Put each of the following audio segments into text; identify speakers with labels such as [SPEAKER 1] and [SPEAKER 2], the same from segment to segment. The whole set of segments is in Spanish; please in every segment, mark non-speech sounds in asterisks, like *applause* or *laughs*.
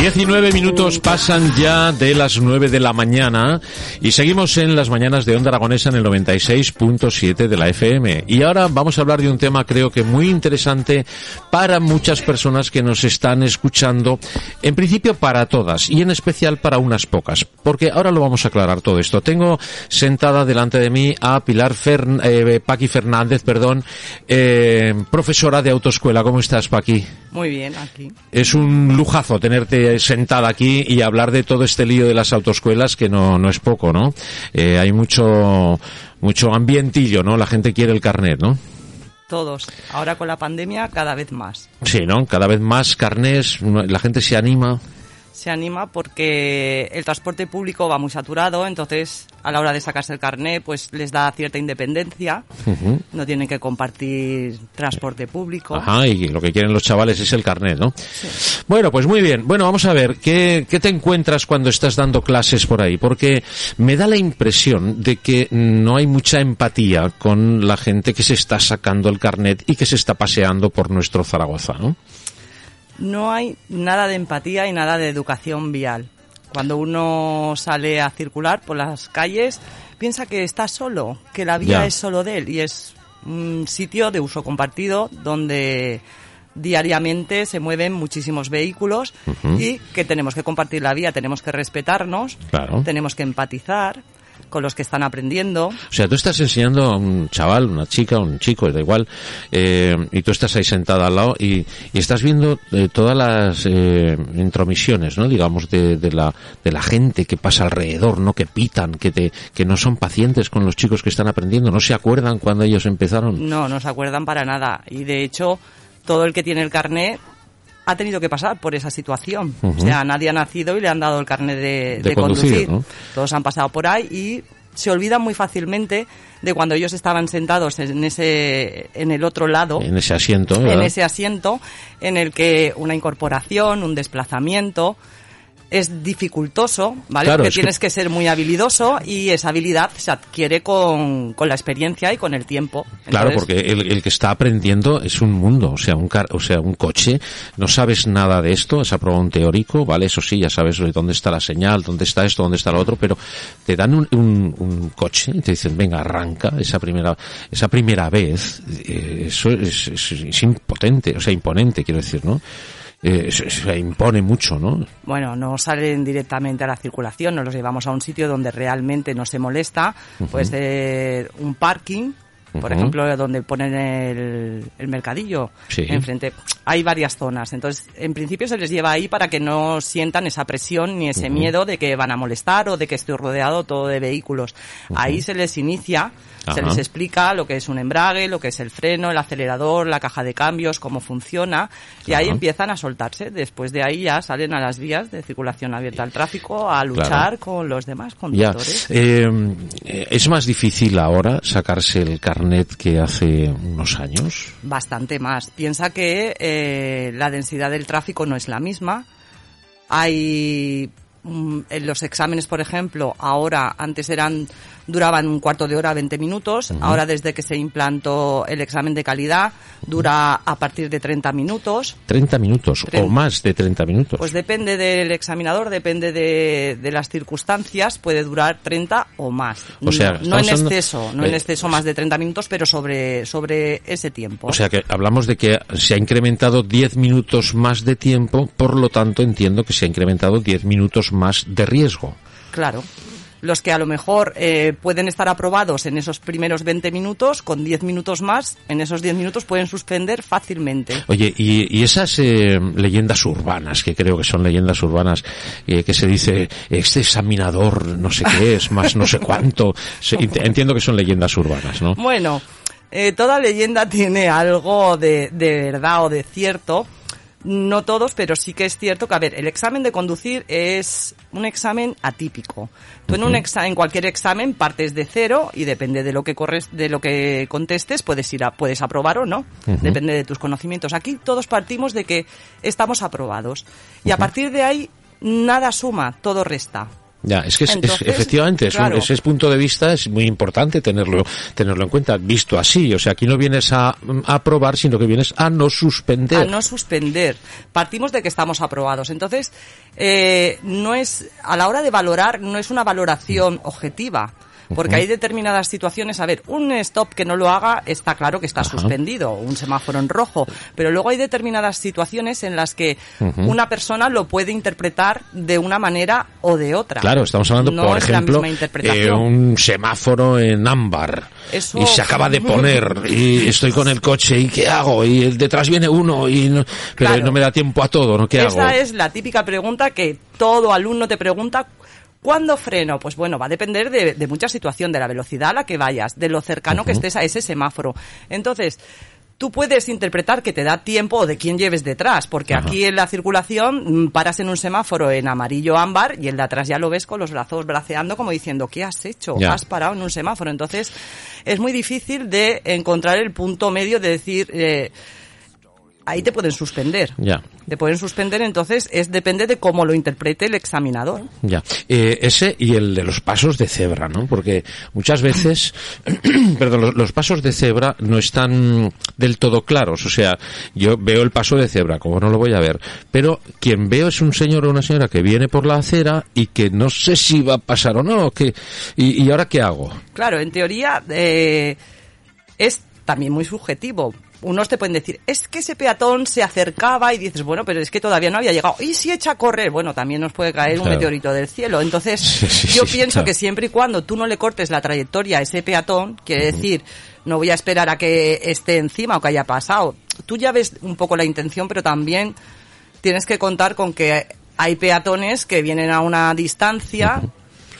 [SPEAKER 1] 19 minutos pasan ya de las 9 de la mañana y seguimos en las mañanas de Onda Aragonesa en el 96.7 de la FM. Y ahora vamos a hablar de un tema creo que muy interesante para muchas personas que nos están escuchando, en principio para todas y en especial para unas pocas, porque ahora lo vamos a aclarar todo esto. Tengo sentada delante de mí a Pilar Fern, eh, Paqui Fernández, perdón, eh, profesora de autoescuela. ¿Cómo estás, Paqui?
[SPEAKER 2] Muy bien, aquí.
[SPEAKER 1] Es un lujazo tenerte sentada aquí y hablar de todo este lío de las autoescuelas que no, no es poco, ¿no? Eh, hay mucho, mucho ambientillo, ¿no? La gente quiere el carnet, ¿no?
[SPEAKER 2] Todos. Ahora con la pandemia cada vez más.
[SPEAKER 1] Sí, ¿no? Cada vez más carnés, la gente se anima.
[SPEAKER 2] Se anima porque el transporte público va muy saturado, entonces a la hora de sacarse el carnet pues les da cierta independencia. No tienen que compartir transporte público.
[SPEAKER 1] Ajá, y lo que quieren los chavales es el carnet, ¿no? Bueno, pues muy bien. Bueno, vamos a ver, ¿qué, ¿qué te encuentras cuando estás dando clases por ahí? Porque me da la impresión de que no hay mucha empatía con la gente que se está sacando el carnet y que se está paseando por nuestro Zaragoza, ¿no?
[SPEAKER 2] No hay nada de empatía y nada de educación vial. Cuando uno sale a circular por las calles, piensa que está solo, que la vía
[SPEAKER 1] Ya.
[SPEAKER 2] es solo de él y es un sitio de uso compartido donde diariamente se mueven muchísimos vehículos y que tenemos que compartir la vía, tenemos que respetarnos,
[SPEAKER 1] Claro.
[SPEAKER 2] tenemos que empatizar con los que están aprendiendo.
[SPEAKER 1] O sea, tú estás enseñando a un chaval, una chica, un chico, da igual, eh, y tú estás ahí sentada al lado y, y estás viendo eh, todas las eh, intromisiones, ¿no? Digamos, de, de la, de la gente que pasa alrededor, ¿no? Que pitan, que, te, que no son pacientes con los chicos que están aprendiendo, no se acuerdan cuando ellos empezaron.
[SPEAKER 2] No, no se acuerdan para nada. Y de hecho, todo el que tiene el carnet ha tenido que pasar por esa situación. O sea, nadie ha nacido y le han dado el carnet de,
[SPEAKER 1] De
[SPEAKER 2] de
[SPEAKER 1] conducir,
[SPEAKER 2] conducir.
[SPEAKER 1] ¿no?
[SPEAKER 2] Todos han pasado por ahí y se olvidan muy fácilmente de cuando ellos estaban sentados en ese en el otro lado
[SPEAKER 1] En ese asiento,
[SPEAKER 2] en
[SPEAKER 1] ¿verdad?
[SPEAKER 2] ese asiento en el que una incorporación, un desplazamiento es dificultoso, ¿vale?
[SPEAKER 1] Claro,
[SPEAKER 2] Porque
[SPEAKER 1] es que-
[SPEAKER 2] tienes que... ser muy habilidoso y esa habilidad se adquiere con, con la experiencia y con el tiempo.
[SPEAKER 1] Claro, porque el, el que está aprendiendo es un mundo, o sea, un car o sea, un coche, no sabes nada de esto, has aprobado un teórico, vale, eso sí, ya sabes dónde está la señal, dónde está esto, dónde está lo otro, pero te dan un, un, un coche y te dicen, venga, arranca esa primera, esa primera vez, eh, eso es, es, es impotente, o sea, imponente, quiero decir, ¿no? Eh, eso impone mucho, ¿no?
[SPEAKER 2] Bueno, no salen directamente a la circulación, nos los llevamos a un sitio donde realmente no se molesta, puede ser un parking, por ejemplo, donde ponen el, el mercadillo
[SPEAKER 1] Sí.
[SPEAKER 2] enfrente. Hay varias zonas, entonces en principio se les lleva ahí para que no sientan esa presión ni ese miedo de que van a molestar o de que estoy rodeado todo de vehículos. Ahí se les inicia, se les explica lo que es un embrague, lo que es el freno, el acelerador, la caja de cambios, cómo funciona y ahí empiezan a soltarse. Después de ahí ya salen a las vías de circulación abierta al tráfico a luchar
[SPEAKER 1] Claro.
[SPEAKER 2] con los demás conductores.
[SPEAKER 1] Eh, eh, ¿Es más difícil ahora sacarse el carnet que hace unos años?
[SPEAKER 2] Bastante más. Piensa que eh, la densidad del tráfico no es la misma. Hay mm, en los exámenes, por ejemplo, ahora antes eran duraban un cuarto de hora, 20 minutos. Ahora desde que se implantó el examen de calidad dura a partir de 30 minutos.
[SPEAKER 1] 30 minutos o más de 30 minutos.
[SPEAKER 2] Pues depende del examinador, depende de, de las circunstancias, puede durar 30 o más.
[SPEAKER 1] O sea,
[SPEAKER 2] no, en exceso, no en
[SPEAKER 1] eh,
[SPEAKER 2] exceso más de 30 minutos, pero sobre, sobre ese tiempo.
[SPEAKER 1] o sea que hablamos de que se ha incrementado 10 minutos más de tiempo, por lo tanto entiendo que se ha incrementado 10 minutos más de riesgo.
[SPEAKER 2] Claro. Los que a lo mejor eh, pueden estar aprobados en esos primeros 20 minutos, con 10 minutos más, en esos 10 minutos pueden suspender fácilmente.
[SPEAKER 1] Oye, y, y esas eh, leyendas urbanas, que creo que son leyendas urbanas, eh, que se dice, este examinador no sé qué es, más no sé *laughs* cuánto, se- ent- entiendo que son leyendas urbanas, ¿no?
[SPEAKER 2] Bueno, eh, toda leyenda tiene algo de, de verdad o de cierto. No todos, pero sí que es cierto que, a ver, el examen de conducir es un examen atípico. Tú en un exa- en cualquier examen partes de cero y depende de lo que corres, de lo que contestes, puedes ir a, puedes aprobar o no. Depende de tus conocimientos. Aquí todos partimos de que estamos aprobados. Y a partir de ahí, nada suma, todo resta.
[SPEAKER 1] Ya, es que es, es-
[SPEAKER 2] Entonces,
[SPEAKER 1] efectivamente, es un- ese punto de vista es muy importante tenerlo, tenerlo en cuenta, visto así. O sea, aquí no vienes a, a aprobar, sino que vienes a no suspender.
[SPEAKER 2] a no suspender. Partimos de que estamos aprobados. Entonces, eh, no es, a la hora de valorar, no es una valoración objetiva. Porque hay determinadas situaciones, a ver, un stop que no lo haga está claro que está
[SPEAKER 1] Ajá.
[SPEAKER 2] suspendido, un semáforo en rojo, pero luego hay determinadas situaciones en las que una persona lo puede interpretar de una manera o de otra.
[SPEAKER 1] Claro, estamos hablando,
[SPEAKER 2] No
[SPEAKER 1] por
[SPEAKER 2] es
[SPEAKER 1] ejemplo,
[SPEAKER 2] misma
[SPEAKER 1] eh, un semáforo en ámbar
[SPEAKER 2] Eso-
[SPEAKER 1] y se acaba de *laughs* poner y estoy con el coche y ¿qué hago? Y detrás viene uno y no, pero
[SPEAKER 2] Claro.
[SPEAKER 1] no me da tiempo a todo, ¿no? ¿Qué
[SPEAKER 2] Esa
[SPEAKER 1] hago?
[SPEAKER 2] es la típica pregunta que todo alumno te pregunta. ¿Cuándo freno? Pues bueno, va a depender de, de mucha situación, de la velocidad a la que vayas, de lo cercano que estés a ese semáforo. Entonces, tú puedes interpretar que te da tiempo o de quién lleves detrás, porque
[SPEAKER 1] Ajá.
[SPEAKER 2] aquí en la circulación mm, paras en un semáforo en amarillo ámbar y el de atrás ya lo ves con los brazos braceando como diciendo, ¿qué has hecho?
[SPEAKER 1] Ya.
[SPEAKER 2] Has parado en un semáforo. Entonces, es muy difícil de encontrar el punto medio de decir, eh, ahí te pueden suspender.
[SPEAKER 1] Ya.
[SPEAKER 2] Te pueden suspender, entonces es depende de cómo lo interprete el examinador.
[SPEAKER 1] Ya, Eh, ese y el de los pasos de cebra, ¿no? Porque muchas veces, *clears throat* perdón, los, los pasos de cebra no están del todo claros. O sea, yo veo el paso de cebra, como no lo voy a ver, pero quien veo es un señor o una señora que viene por la acera y que no sé si va a pasar o no. Que, y, ¿Y ahora qué hago?
[SPEAKER 2] Claro, en teoría eh, es también muy subjetivo. Unos te pueden decir, es que ese peatón se acercaba y dices, bueno, pero es que todavía no había llegado. ¿Y si echa a correr? Bueno, también nos puede caer un
[SPEAKER 1] Claro.
[SPEAKER 2] meteorito del cielo. Entonces,
[SPEAKER 1] Sí, sí,
[SPEAKER 2] yo
[SPEAKER 1] sí,
[SPEAKER 2] pienso
[SPEAKER 1] claro.
[SPEAKER 2] que siempre y cuando tú no le cortes la trayectoria a ese peatón, quiere decir, no voy a esperar a que esté encima o que haya pasado. Tú ya ves un poco la intención, pero también tienes que contar con que hay peatones que vienen a una distancia,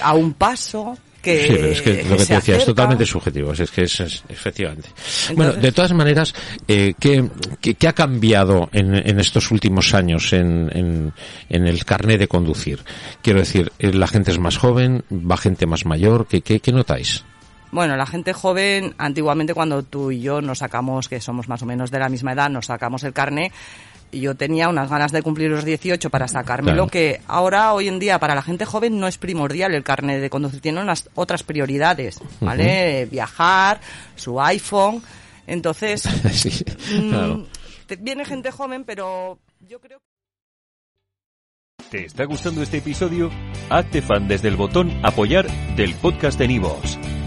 [SPEAKER 2] a un paso, que,
[SPEAKER 1] Sí, pero es que lo que te decía es totalmente subjetivo, es que es, es- efectivamente.
[SPEAKER 2] Entonces-
[SPEAKER 1] bueno, de todas maneras, eh, ¿qué, qué, qué ha cambiado en, en estos últimos años en, en, en el carné de conducir? Quiero decir, eh, ¿la gente es más joven? ¿Va gente más mayor? ¿Qué, qué, qué notáis?
[SPEAKER 2] Bueno, la gente joven, antiguamente cuando tú y yo nos sacamos, que somos más o menos de la misma edad, nos sacamos el carné, y yo tenía unas ganas de cumplir los 18 para sacármelo,
[SPEAKER 1] Claro.
[SPEAKER 2] que ahora, hoy en día, para la gente joven no es primordial el carnet de conducir, tiene unas otras prioridades, ¿vale? Viajar, su iPhone, entonces, *laughs*
[SPEAKER 1] Sí,
[SPEAKER 2] mm,
[SPEAKER 1] claro.
[SPEAKER 2] te- viene gente joven, pero yo creo
[SPEAKER 3] ¿Te está gustando este episodio? Hazte fan desde el botón Apoyar del podcast de Nivos.